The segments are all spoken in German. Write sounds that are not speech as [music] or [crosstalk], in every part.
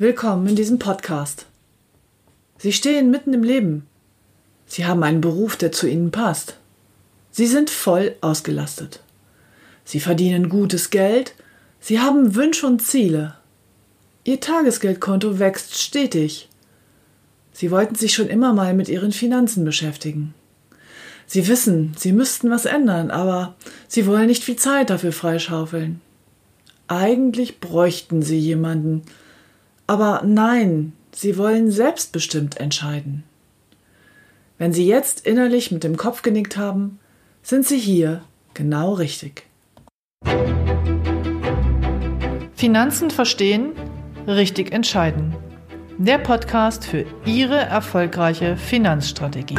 Willkommen in diesem Podcast. Sie stehen mitten im Leben. Sie haben einen Beruf, der zu Ihnen passt. Sie sind voll ausgelastet. Sie verdienen gutes Geld. Sie haben Wünsche und Ziele. Ihr Tagesgeldkonto wächst stetig. Sie wollten sich schon immer mal mit Ihren Finanzen beschäftigen. Sie wissen, Sie müssten was ändern, aber Sie wollen nicht viel Zeit dafür freischaufeln. Eigentlich bräuchten Sie jemanden, aber nein, Sie wollen selbstbestimmt entscheiden. Wenn Sie jetzt innerlich mit dem Kopf genickt haben, sind Sie hier genau richtig. Finanzen verstehen, richtig entscheiden. Der Podcast für Ihre erfolgreiche Finanzstrategie.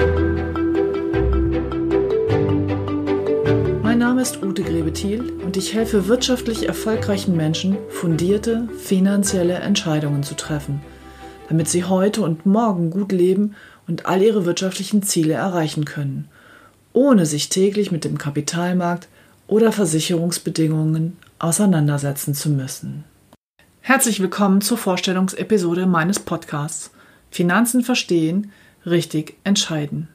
Name ist Ute Grebethiel und ich helfe wirtschaftlich erfolgreichen Menschen, fundierte finanzielle Entscheidungen zu treffen, damit sie heute und morgen gut leben und all ihre wirtschaftlichen Ziele erreichen können, ohne sich täglich mit dem Kapitalmarkt oder Versicherungsbedingungen auseinandersetzen zu müssen. Herzlich willkommen zur Vorstellungsepisode meines Podcasts Finanzen verstehen, richtig entscheiden.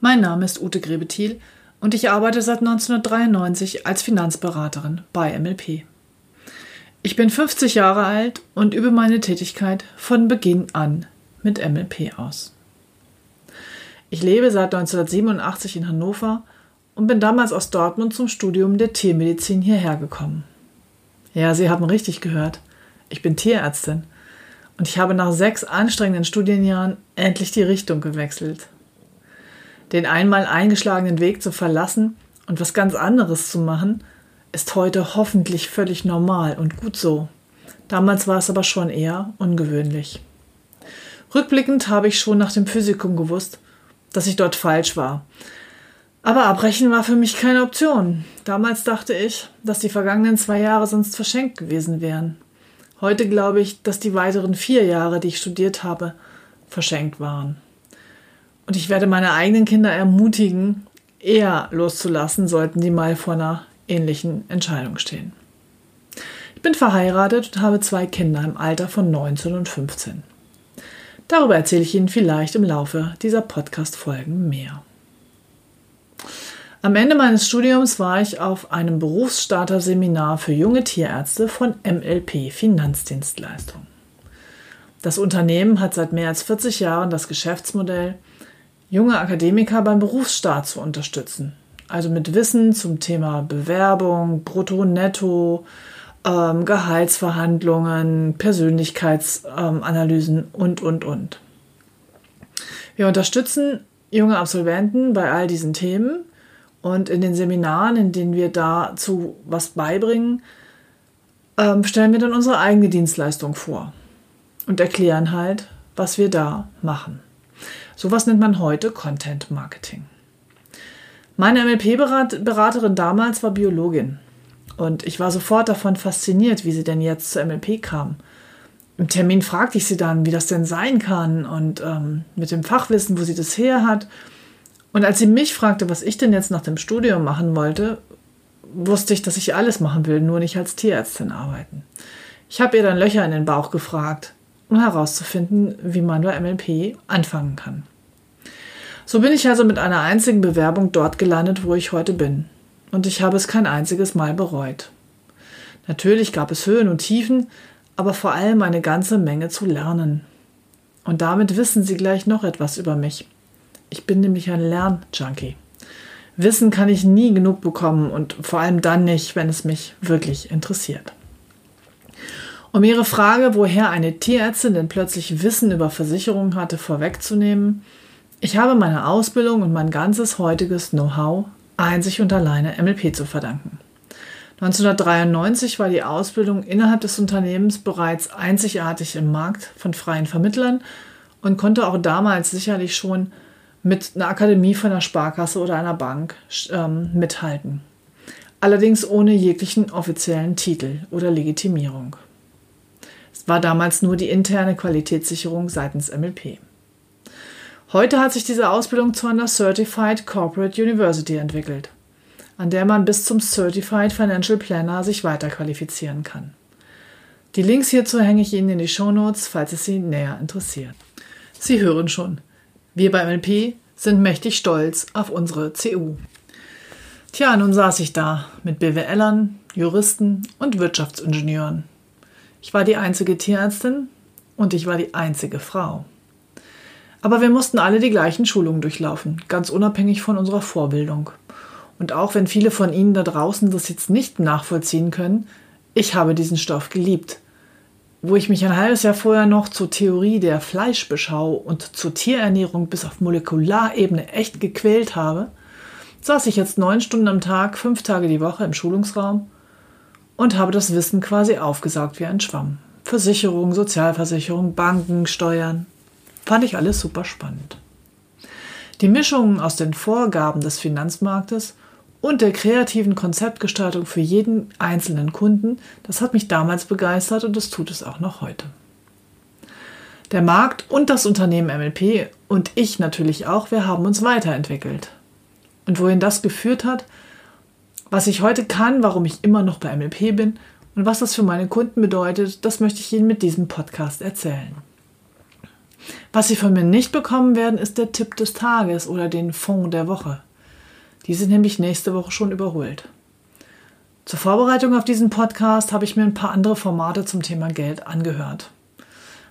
Mein Name ist Ute Grebethiel und ich arbeite seit 1993 als Finanzberaterin bei MLP. Ich bin 50 Jahre alt und übe meine Tätigkeit von Beginn an mit MLP aus. Ich lebe seit 1987 in Hannover und bin damals aus Dortmund zum Studium der Tiermedizin hierher gekommen. Ja, Sie haben richtig gehört. Ich bin Tierärztin und ich habe nach sechs anstrengenden Studienjahren endlich die Richtung gewechselt. Den einmal eingeschlagenen Weg zu verlassen und was ganz anderes zu machen, ist heute hoffentlich völlig normal und gut so. Damals war es aber schon eher ungewöhnlich. Rückblickend habe ich schon nach dem Physikum gewusst, dass ich dort falsch war. Aber abbrechen war für mich keine Option. Damals dachte ich, dass die vergangenen zwei Jahre sonst verschenkt gewesen wären. Heute glaube ich, dass die weiteren vier Jahre, die ich studiert habe, verschenkt waren. Und ich werde meine eigenen Kinder ermutigen, eher loszulassen, sollten die mal vor einer ähnlichen Entscheidung stehen. Ich bin verheiratet und habe zwei Kinder im Alter von 19 und 15. Darüber erzähle ich Ihnen vielleicht im Laufe dieser Podcast-Folgen mehr. Am Ende meines Studiums war ich auf einem Berufsstarter-Seminar für junge Tierärzte von MLP Finanzdienstleistung. Das Unternehmen hat seit mehr als 40 Jahren das Geschäftsmodell, junge Akademiker beim Berufsstart zu unterstützen. Also mit Wissen zum Thema Bewerbung, Brutto, Netto, ähm, Gehaltsverhandlungen, Persönlichkeitsanalysen ähm, und, und, und. Wir unterstützen junge Absolventen bei all diesen Themen und in den Seminaren, in denen wir dazu was beibringen, ähm, stellen wir dann unsere eigene Dienstleistung vor und erklären halt, was wir da machen. Sowas nennt man heute Content Marketing. Meine MLP-Beraterin damals war Biologin und ich war sofort davon fasziniert, wie sie denn jetzt zur MLP kam. Im Termin fragte ich sie dann, wie das denn sein kann und ähm, mit dem Fachwissen, wo sie das her hat. Und als sie mich fragte, was ich denn jetzt nach dem Studium machen wollte, wusste ich, dass ich alles machen will, nur nicht als Tierärztin arbeiten. Ich habe ihr dann Löcher in den Bauch gefragt, um herauszufinden, wie man bei MLP anfangen kann. So bin ich also mit einer einzigen Bewerbung dort gelandet, wo ich heute bin und ich habe es kein einziges Mal bereut. Natürlich gab es Höhen und Tiefen, aber vor allem eine ganze Menge zu lernen. Und damit wissen Sie gleich noch etwas über mich. Ich bin nämlich ein Lernjunkie. Wissen kann ich nie genug bekommen und vor allem dann nicht, wenn es mich wirklich interessiert. Um Ihre Frage, woher eine Tierärztin denn plötzlich Wissen über Versicherungen hatte, vorwegzunehmen, ich habe meine Ausbildung und mein ganzes heutiges Know-how einzig und alleine MLP zu verdanken. 1993 war die Ausbildung innerhalb des Unternehmens bereits einzigartig im Markt von freien Vermittlern und konnte auch damals sicherlich schon mit einer Akademie von einer Sparkasse oder einer Bank ähm, mithalten. Allerdings ohne jeglichen offiziellen Titel oder Legitimierung. Es war damals nur die interne Qualitätssicherung seitens MLP. Heute hat sich diese Ausbildung zu einer Certified Corporate University entwickelt, an der man bis zum Certified Financial Planner sich weiterqualifizieren kann. Die Links hierzu hänge ich Ihnen in die Shownotes, falls es Sie näher interessiert. Sie hören schon, wir beim LP sind mächtig stolz auf unsere CU. Tja, nun saß ich da mit BWLern, Juristen und Wirtschaftsingenieuren. Ich war die einzige Tierärztin und ich war die einzige Frau. Aber wir mussten alle die gleichen Schulungen durchlaufen, ganz unabhängig von unserer Vorbildung. Und auch wenn viele von Ihnen da draußen das jetzt nicht nachvollziehen können, ich habe diesen Stoff geliebt. Wo ich mich ein halbes Jahr vorher noch zur Theorie der Fleischbeschau und zur Tierernährung bis auf Molekularebene echt gequält habe, saß ich jetzt neun Stunden am Tag, fünf Tage die Woche im Schulungsraum und habe das Wissen quasi aufgesaugt wie ein Schwamm. Versicherung, Sozialversicherung, Banken, Steuern. Fand ich alles super spannend. Die Mischung aus den Vorgaben des Finanzmarktes und der kreativen Konzeptgestaltung für jeden einzelnen Kunden, das hat mich damals begeistert und das tut es auch noch heute. Der Markt und das Unternehmen MLP und ich natürlich auch, wir haben uns weiterentwickelt. Und wohin das geführt hat, was ich heute kann, warum ich immer noch bei MLP bin und was das für meine Kunden bedeutet, das möchte ich Ihnen mit diesem Podcast erzählen. Was Sie von mir nicht bekommen werden, ist der Tipp des Tages oder den Fond der Woche. Die sind nämlich nächste Woche schon überholt. Zur Vorbereitung auf diesen Podcast habe ich mir ein paar andere Formate zum Thema Geld angehört.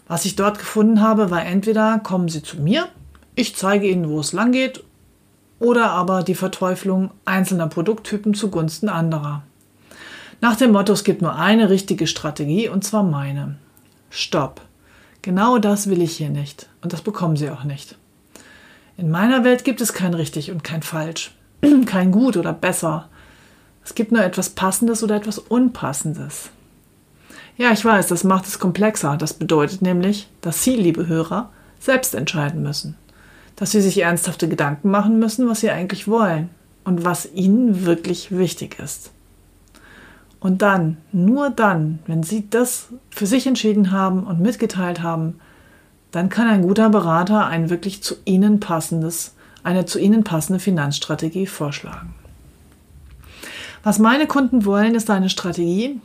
Was ich dort gefunden habe, war entweder kommen Sie zu mir, ich zeige Ihnen, wo es lang geht oder aber die Verteuflung einzelner Produkttypen zugunsten anderer. Nach dem Motto, es gibt nur eine richtige Strategie und zwar meine. Stopp. Genau das will ich hier nicht und das bekommen Sie auch nicht. In meiner Welt gibt es kein richtig und kein falsch, [clears throat] kein gut oder besser. Es gibt nur etwas Passendes oder etwas Unpassendes. Ja, ich weiß, das macht es komplexer. Das bedeutet nämlich, dass Sie, liebe Hörer, selbst entscheiden müssen dass sie sich ernsthafte Gedanken machen müssen, was sie eigentlich wollen und was ihnen wirklich wichtig ist. Und dann, nur dann, wenn sie das für sich entschieden haben und mitgeteilt haben, dann kann ein guter Berater ein wirklich zu ihnen passendes, eine zu ihnen passende Finanzstrategie vorschlagen. Was meine Kunden wollen, ist eine Strategie,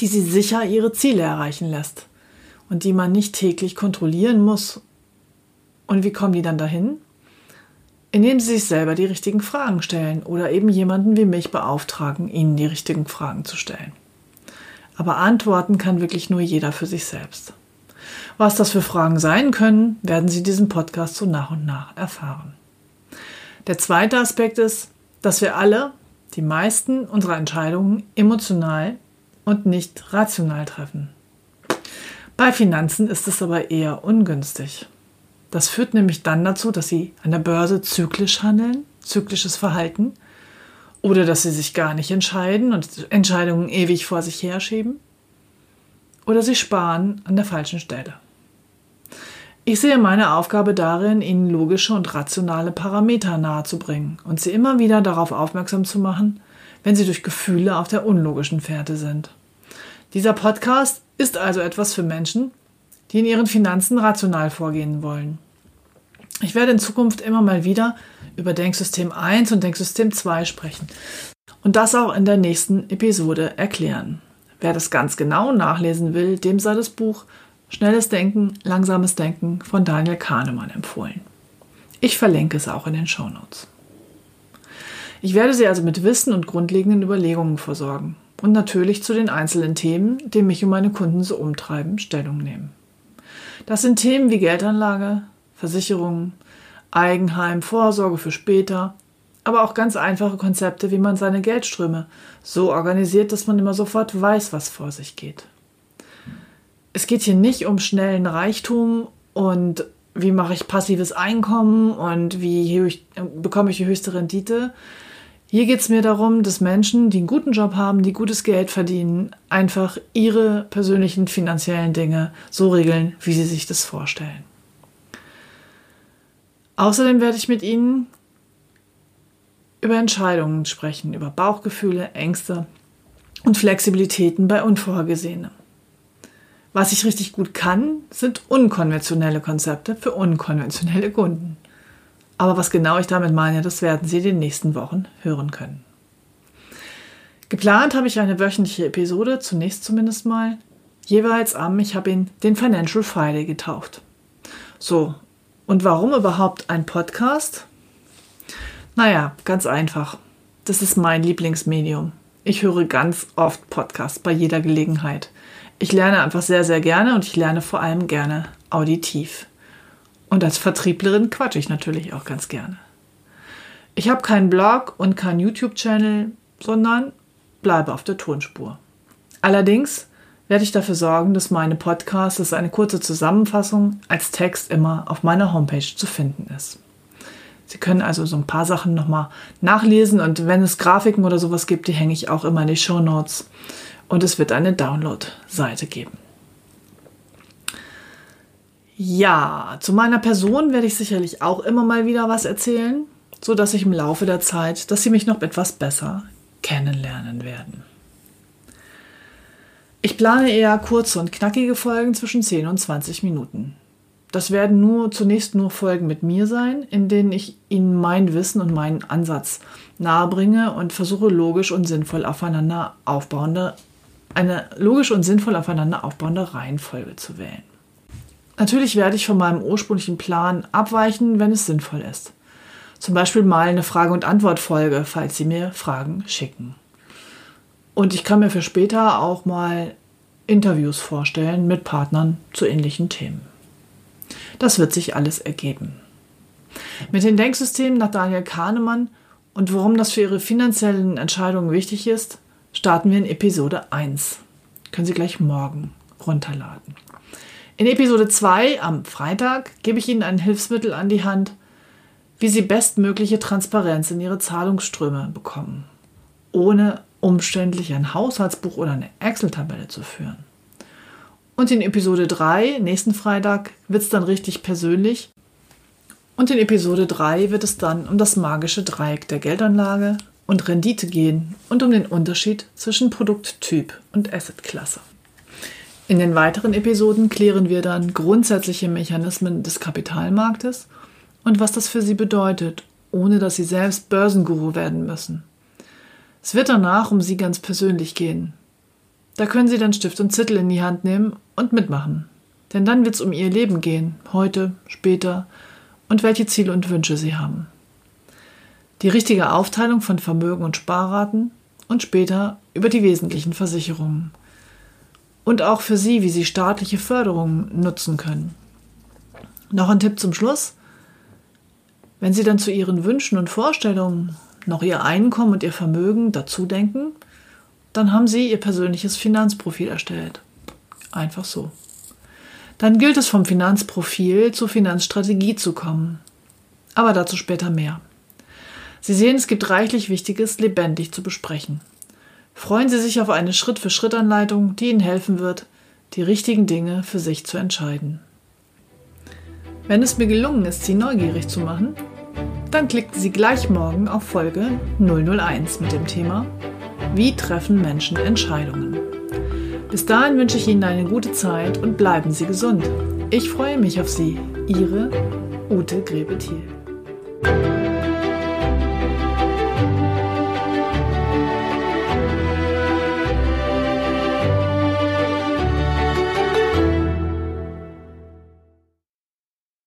die sie sicher ihre Ziele erreichen lässt und die man nicht täglich kontrollieren muss und wie kommen die dann dahin? Indem sie sich selber die richtigen Fragen stellen oder eben jemanden wie mich beauftragen, ihnen die richtigen Fragen zu stellen. Aber antworten kann wirklich nur jeder für sich selbst. Was das für Fragen sein können, werden Sie diesen Podcast so nach und nach erfahren. Der zweite Aspekt ist, dass wir alle, die meisten unserer Entscheidungen emotional und nicht rational treffen. Bei Finanzen ist es aber eher ungünstig. Das führt nämlich dann dazu, dass sie an der Börse zyklisch handeln, zyklisches Verhalten, oder dass sie sich gar nicht entscheiden und Entscheidungen ewig vor sich herschieben, oder sie sparen an der falschen Stelle. Ich sehe meine Aufgabe darin, ihnen logische und rationale Parameter nahezubringen und sie immer wieder darauf aufmerksam zu machen, wenn sie durch Gefühle auf der unlogischen Fährte sind. Dieser Podcast ist also etwas für Menschen, die in ihren Finanzen rational vorgehen wollen. Ich werde in Zukunft immer mal wieder über Denksystem 1 und Denksystem 2 sprechen und das auch in der nächsten Episode erklären. Wer das ganz genau nachlesen will, dem sei das Buch Schnelles Denken, Langsames Denken von Daniel Kahnemann empfohlen. Ich verlinke es auch in den Shownotes. Ich werde Sie also mit Wissen und grundlegenden Überlegungen versorgen und natürlich zu den einzelnen Themen, die mich und meine Kunden so umtreiben, Stellung nehmen. Das sind Themen wie Geldanlage, Versicherungen, Eigenheim, Vorsorge für später, aber auch ganz einfache Konzepte, wie man seine Geldströme so organisiert, dass man immer sofort weiß, was vor sich geht. Es geht hier nicht um schnellen Reichtum und wie mache ich passives Einkommen und wie bekomme ich die höchste Rendite. Hier geht es mir darum, dass Menschen, die einen guten Job haben, die gutes Geld verdienen, einfach ihre persönlichen finanziellen Dinge so regeln, wie sie sich das vorstellen. Außerdem werde ich mit Ihnen über Entscheidungen sprechen, über Bauchgefühle, Ängste und Flexibilitäten bei Unvorhergesehenem. Was ich richtig gut kann, sind unkonventionelle Konzepte für unkonventionelle Kunden. Aber was genau ich damit meine, das werden Sie in den nächsten Wochen hören können. Geplant habe ich eine wöchentliche Episode, zunächst zumindest mal, Jeweils am, ich habe ihn den Financial Friday getauft. So, und warum überhaupt ein Podcast? Naja, ganz einfach. Das ist mein Lieblingsmedium. Ich höre ganz oft Podcasts bei jeder Gelegenheit. Ich lerne einfach sehr, sehr gerne und ich lerne vor allem gerne auditiv. Und als Vertrieblerin quatsche ich natürlich auch ganz gerne. Ich habe keinen Blog und keinen YouTube-Channel, sondern bleibe auf der Tonspur. Allerdings werde ich dafür sorgen, dass meine Podcasts, das eine kurze Zusammenfassung, als Text immer auf meiner Homepage zu finden ist. Sie können also so ein paar Sachen nochmal nachlesen und wenn es Grafiken oder sowas gibt, die hänge ich auch immer in die Show Notes und es wird eine Download-Seite geben. Ja, zu meiner Person werde ich sicherlich auch immer mal wieder was erzählen, so dass ich im Laufe der Zeit, dass Sie mich noch etwas besser kennenlernen werden. Ich plane eher kurze und knackige Folgen zwischen 10 und 20 Minuten. Das werden nur zunächst nur Folgen mit mir sein, in denen ich Ihnen mein Wissen und meinen Ansatz nahebringe und versuche logisch und sinnvoll aufeinander aufbauende eine logisch und sinnvoll aufeinander aufbauende Reihenfolge zu wählen. Natürlich werde ich von meinem ursprünglichen Plan abweichen, wenn es sinnvoll ist. Zum Beispiel mal eine Frage- und Antwortfolge, falls Sie mir Fragen schicken. Und ich kann mir für später auch mal Interviews vorstellen mit Partnern zu ähnlichen Themen. Das wird sich alles ergeben. Mit den Denksystemen nach Daniel Kahnemann und warum das für Ihre finanziellen Entscheidungen wichtig ist, starten wir in Episode 1. Können Sie gleich morgen runterladen. In Episode 2 am Freitag gebe ich Ihnen ein Hilfsmittel an die Hand, wie Sie bestmögliche Transparenz in Ihre Zahlungsströme bekommen, ohne umständlich ein Haushaltsbuch oder eine Excel-Tabelle zu führen. Und in Episode 3, nächsten Freitag, wird es dann richtig persönlich. Und in Episode 3 wird es dann um das magische Dreieck der Geldanlage und Rendite gehen und um den Unterschied zwischen Produkttyp und Assetklasse. In den weiteren Episoden klären wir dann grundsätzliche Mechanismen des Kapitalmarktes und was das für Sie bedeutet, ohne dass Sie selbst Börsenguru werden müssen. Es wird danach um Sie ganz persönlich gehen. Da können Sie dann Stift und Zettel in die Hand nehmen und mitmachen. Denn dann wird es um Ihr Leben gehen, heute, später und welche Ziele und Wünsche Sie haben die richtige Aufteilung von Vermögen und Sparraten und später über die wesentlichen Versicherungen. Und auch für Sie, wie Sie staatliche Förderungen nutzen können. Noch ein Tipp zum Schluss. Wenn Sie dann zu Ihren Wünschen und Vorstellungen noch Ihr Einkommen und Ihr Vermögen dazu denken, dann haben Sie Ihr persönliches Finanzprofil erstellt. Einfach so. Dann gilt es vom Finanzprofil zur Finanzstrategie zu kommen. Aber dazu später mehr. Sie sehen, es gibt reichlich Wichtiges lebendig zu besprechen. Freuen Sie sich auf eine Schritt-für-Schritt-Anleitung, die Ihnen helfen wird, die richtigen Dinge für sich zu entscheiden. Wenn es mir gelungen ist, Sie neugierig zu machen, dann klicken Sie gleich morgen auf Folge 001 mit dem Thema Wie treffen Menschen Entscheidungen? Bis dahin wünsche ich Ihnen eine gute Zeit und bleiben Sie gesund. Ich freue mich auf Sie. Ihre Ute Grebethiel.